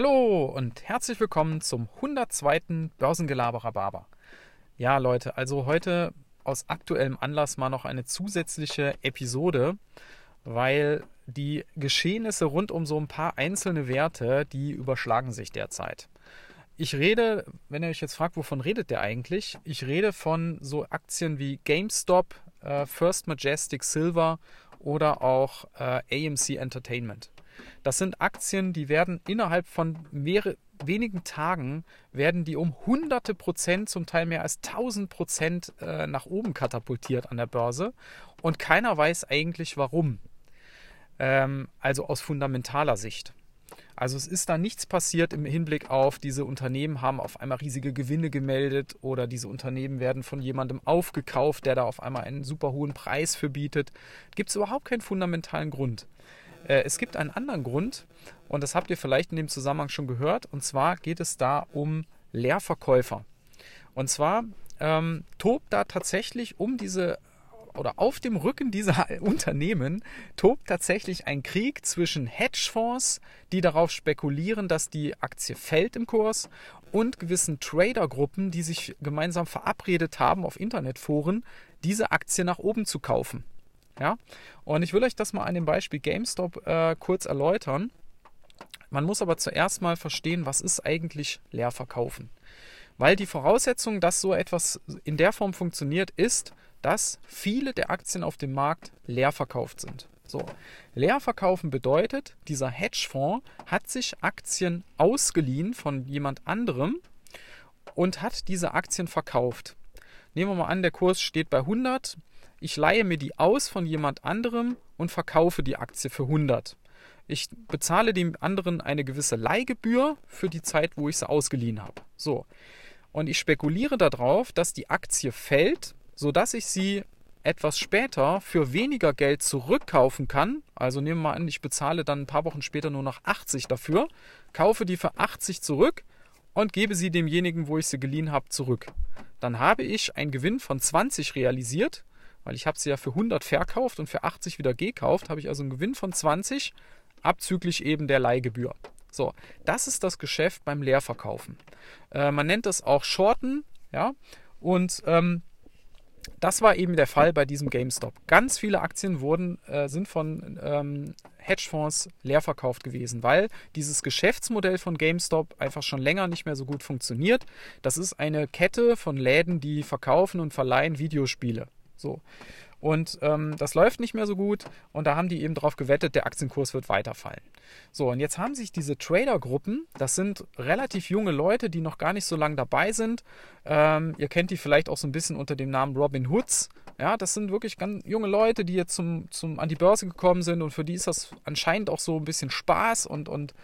Hallo und herzlich willkommen zum 102. Börsengelaberer Barber. Ja, Leute, also heute aus aktuellem Anlass mal noch eine zusätzliche Episode, weil die Geschehnisse rund um so ein paar einzelne Werte, die überschlagen sich derzeit. Ich rede, wenn ihr euch jetzt fragt, wovon redet der eigentlich? Ich rede von so Aktien wie GameStop, äh, First Majestic Silver oder auch äh, AMC Entertainment. Das sind Aktien, die werden innerhalb von mehrere, wenigen Tagen werden die um hunderte Prozent, zum Teil mehr als tausend Prozent äh, nach oben katapultiert an der Börse und keiner weiß eigentlich warum. Ähm, also aus fundamentaler Sicht. Also es ist da nichts passiert im Hinblick auf, diese Unternehmen haben auf einmal riesige Gewinne gemeldet oder diese Unternehmen werden von jemandem aufgekauft, der da auf einmal einen super hohen Preis für bietet. Gibt es überhaupt keinen fundamentalen Grund. Äh, es gibt einen anderen Grund und das habt ihr vielleicht in dem Zusammenhang schon gehört und zwar geht es da um Leerverkäufer. Und zwar ähm, tobt da tatsächlich um diese oder auf dem Rücken dieser Unternehmen tobt tatsächlich ein Krieg zwischen Hedgefonds, die darauf spekulieren, dass die Aktie fällt im Kurs, und gewissen Tradergruppen, die sich gemeinsam verabredet haben auf Internetforen, diese Aktie nach oben zu kaufen. Ja? Und ich will euch das mal an dem Beispiel GameStop äh, kurz erläutern. Man muss aber zuerst mal verstehen, was ist eigentlich Leerverkaufen. Weil die Voraussetzung, dass so etwas in der Form funktioniert, ist, dass viele der Aktien auf dem Markt leer verkauft sind. So, leer verkaufen bedeutet, dieser Hedgefonds hat sich Aktien ausgeliehen von jemand anderem und hat diese Aktien verkauft. Nehmen wir mal an, der Kurs steht bei 100. Ich leihe mir die aus von jemand anderem und verkaufe die Aktie für 100. Ich bezahle dem anderen eine gewisse Leihgebühr für die Zeit, wo ich sie ausgeliehen habe. So. Und ich spekuliere darauf, dass die Aktie fällt sodass ich sie etwas später für weniger Geld zurückkaufen kann. Also nehmen wir mal an, ich bezahle dann ein paar Wochen später nur noch 80 dafür, kaufe die für 80 zurück und gebe sie demjenigen, wo ich sie geliehen habe, zurück. Dann habe ich einen Gewinn von 20 realisiert, weil ich habe sie ja für 100 verkauft und für 80 wieder gekauft, habe ich also einen Gewinn von 20 abzüglich eben der Leihgebühr. So, das ist das Geschäft beim Leerverkaufen. Äh, man nennt das auch Shorten, ja, und ähm, das war eben der Fall bei diesem GameStop. Ganz viele Aktien wurden, äh, sind von ähm, Hedgefonds leer verkauft gewesen, weil dieses Geschäftsmodell von GameStop einfach schon länger nicht mehr so gut funktioniert. Das ist eine Kette von Läden, die verkaufen und verleihen Videospiele. So. Und ähm, das läuft nicht mehr so gut. Und da haben die eben darauf gewettet, der Aktienkurs wird weiterfallen. So, und jetzt haben sich diese Trader-Gruppen, das sind relativ junge Leute, die noch gar nicht so lange dabei sind. Ähm, ihr kennt die vielleicht auch so ein bisschen unter dem Namen Robin Hoods. Ja, das sind wirklich ganz junge Leute, die jetzt zum, zum, an die Börse gekommen sind und für die ist das anscheinend auch so ein bisschen Spaß und, und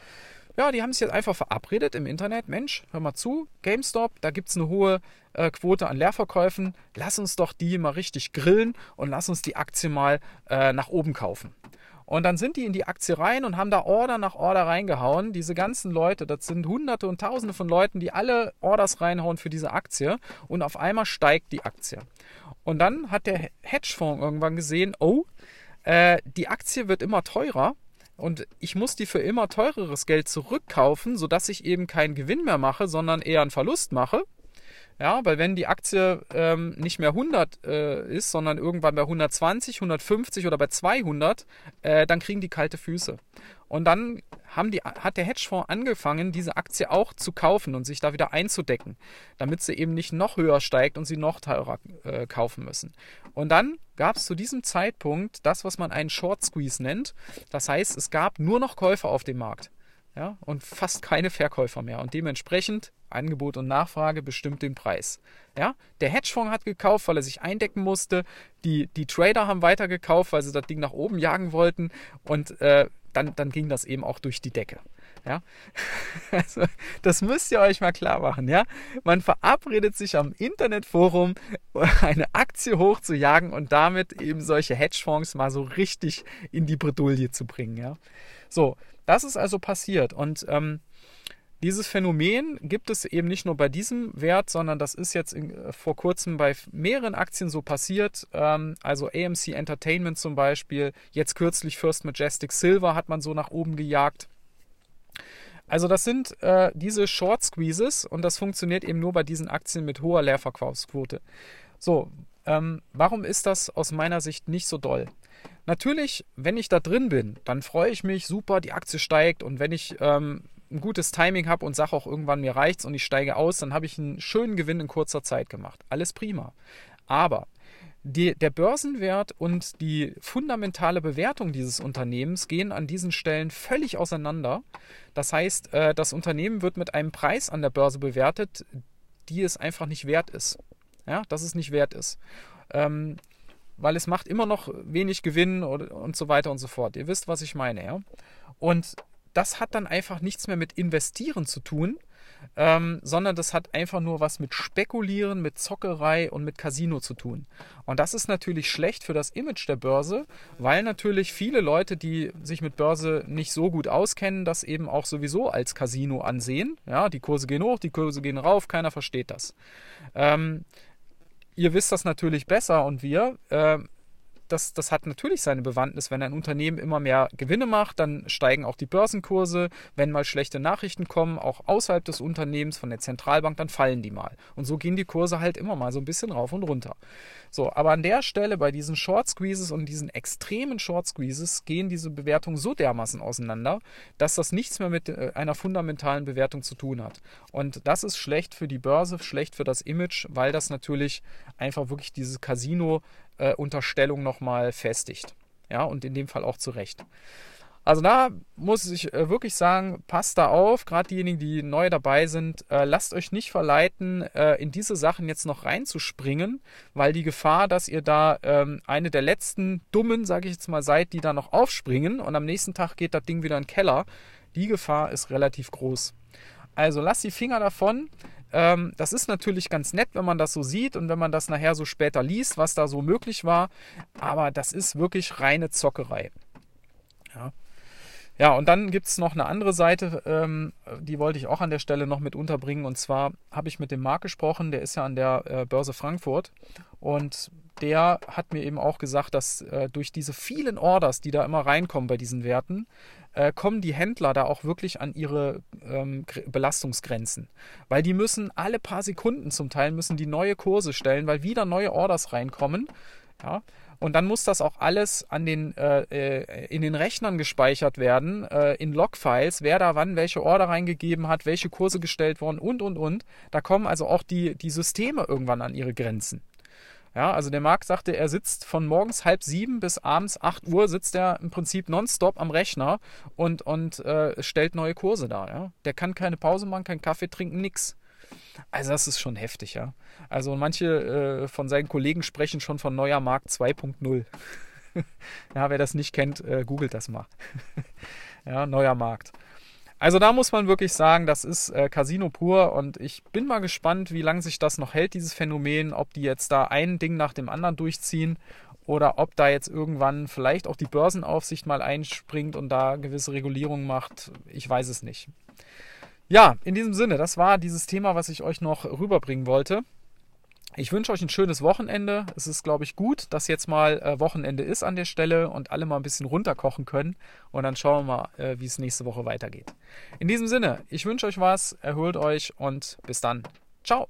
ja, die haben sich jetzt einfach verabredet im Internet. Mensch, hör mal zu, GameStop, da gibt es eine hohe äh, Quote an Leerverkäufen. Lass uns doch die mal richtig grillen und lass uns die Aktie mal äh, nach oben kaufen. Und dann sind die in die Aktie rein und haben da Order nach Order reingehauen. Diese ganzen Leute, das sind Hunderte und Tausende von Leuten, die alle Orders reinhauen für diese Aktie. Und auf einmal steigt die Aktie. Und dann hat der Hedgefonds irgendwann gesehen, oh, äh, die Aktie wird immer teurer und ich muss die für immer teureres Geld zurückkaufen, sodass ich eben keinen Gewinn mehr mache, sondern eher einen Verlust mache. Ja, weil wenn die Aktie ähm, nicht mehr 100 äh, ist, sondern irgendwann bei 120, 150 oder bei 200, äh, dann kriegen die kalte Füße. Und dann haben die, hat der Hedgefonds angefangen, diese Aktie auch zu kaufen und sich da wieder einzudecken, damit sie eben nicht noch höher steigt und sie noch teurer äh, kaufen müssen. Und dann gab es zu diesem Zeitpunkt das, was man einen Short Squeeze nennt. Das heißt, es gab nur noch Käufer auf dem Markt ja, und fast keine Verkäufer mehr. Und dementsprechend Angebot und Nachfrage bestimmt den Preis. Ja, der Hedgefonds hat gekauft, weil er sich eindecken musste. Die, die Trader haben weiter gekauft, weil sie das Ding nach oben jagen wollten. Und äh, dann, dann ging das eben auch durch die Decke. Ja, also, das müsst ihr euch mal klar machen. Ja, man verabredet sich am Internetforum, eine Aktie hochzujagen und damit eben solche Hedgefonds mal so richtig in die Bredouille zu bringen. Ja, so, das ist also passiert und ähm, dieses Phänomen gibt es eben nicht nur bei diesem Wert, sondern das ist jetzt in, äh, vor kurzem bei mehreren Aktien so passiert. Ähm, also AMC Entertainment zum Beispiel, jetzt kürzlich First Majestic Silver hat man so nach oben gejagt. Also das sind äh, diese Short Squeezes und das funktioniert eben nur bei diesen Aktien mit hoher Leerverkaufsquote. So, ähm, warum ist das aus meiner Sicht nicht so doll? Natürlich, wenn ich da drin bin, dann freue ich mich super, die Aktie steigt und wenn ich ähm, ein gutes Timing habe und sage auch irgendwann, mir reicht's und ich steige aus, dann habe ich einen schönen Gewinn in kurzer Zeit gemacht. Alles prima. Aber die, der Börsenwert und die fundamentale Bewertung dieses Unternehmens gehen an diesen Stellen völlig auseinander. Das heißt, äh, das Unternehmen wird mit einem Preis an der Börse bewertet, die es einfach nicht wert ist. Ja, dass es nicht wert ist. Ähm, weil es macht immer noch wenig Gewinn und, und so weiter und so fort. Ihr wisst, was ich meine, ja. Und das hat dann einfach nichts mehr mit Investieren zu tun, ähm, sondern das hat einfach nur was mit Spekulieren, mit Zockerei und mit Casino zu tun. Und das ist natürlich schlecht für das Image der Börse, weil natürlich viele Leute, die sich mit Börse nicht so gut auskennen, das eben auch sowieso als Casino ansehen. Ja, die Kurse gehen hoch, die Kurse gehen rauf, keiner versteht das. Ähm, ihr wisst das natürlich besser und wir. Äh, das, das hat natürlich seine Bewandtnis. Wenn ein Unternehmen immer mehr Gewinne macht, dann steigen auch die Börsenkurse. Wenn mal schlechte Nachrichten kommen, auch außerhalb des Unternehmens von der Zentralbank, dann fallen die mal. Und so gehen die Kurse halt immer mal so ein bisschen rauf und runter. So, aber an der Stelle bei diesen Short Squeezes und diesen extremen Short Squeezes gehen diese Bewertungen so dermaßen auseinander, dass das nichts mehr mit äh, einer fundamentalen Bewertung zu tun hat. Und das ist schlecht für die Börse, schlecht für das Image, weil das natürlich einfach wirklich diese Casino-Unterstellung äh, nochmal festigt. Ja, und in dem Fall auch zu Recht. Also da muss ich äh, wirklich sagen, passt da auf, gerade diejenigen, die neu dabei sind, äh, lasst euch nicht verleiten, äh, in diese Sachen jetzt noch reinzuspringen, weil die Gefahr, dass ihr da ähm, eine der letzten Dummen, sage ich jetzt mal, seid, die da noch aufspringen und am nächsten Tag geht das Ding wieder in den Keller, die Gefahr ist relativ groß. Also lasst die Finger davon. Ähm, das ist natürlich ganz nett, wenn man das so sieht und wenn man das nachher so später liest, was da so möglich war, aber das ist wirklich reine Zockerei. Ja. Ja, und dann gibt es noch eine andere Seite, ähm, die wollte ich auch an der Stelle noch mit unterbringen. Und zwar habe ich mit dem Marc gesprochen, der ist ja an der äh, Börse Frankfurt. Und der hat mir eben auch gesagt, dass äh, durch diese vielen Orders, die da immer reinkommen bei diesen Werten, äh, kommen die Händler da auch wirklich an ihre ähm, Belastungsgrenzen. Weil die müssen alle paar Sekunden zum Teil müssen die neue Kurse stellen, weil wieder neue Orders reinkommen. Ja, und dann muss das auch alles an den, äh, äh, in den Rechnern gespeichert werden, äh, in Logfiles, wer da wann welche Order reingegeben hat, welche Kurse gestellt wurden und, und, und. Da kommen also auch die, die Systeme irgendwann an ihre Grenzen. Ja, also der Marc sagte, er sitzt von morgens halb sieben bis abends acht Uhr, sitzt er im Prinzip nonstop am Rechner und, und äh, stellt neue Kurse dar. Ja? Der kann keine Pause machen, keinen Kaffee trinken, nix. Also das ist schon heftig, ja. Also manche äh, von seinen Kollegen sprechen schon von neuer Markt 2.0. ja, wer das nicht kennt, äh, googelt das mal. ja, neuer Markt. Also da muss man wirklich sagen, das ist äh, Casino pur und ich bin mal gespannt, wie lange sich das noch hält, dieses Phänomen, ob die jetzt da ein Ding nach dem anderen durchziehen oder ob da jetzt irgendwann vielleicht auch die Börsenaufsicht mal einspringt und da gewisse Regulierungen macht. Ich weiß es nicht. Ja, in diesem Sinne, das war dieses Thema, was ich euch noch rüberbringen wollte. Ich wünsche euch ein schönes Wochenende. Es ist, glaube ich, gut, dass jetzt mal äh, Wochenende ist an der Stelle und alle mal ein bisschen runterkochen können. Und dann schauen wir mal, äh, wie es nächste Woche weitergeht. In diesem Sinne, ich wünsche euch was, erholt euch und bis dann. Ciao.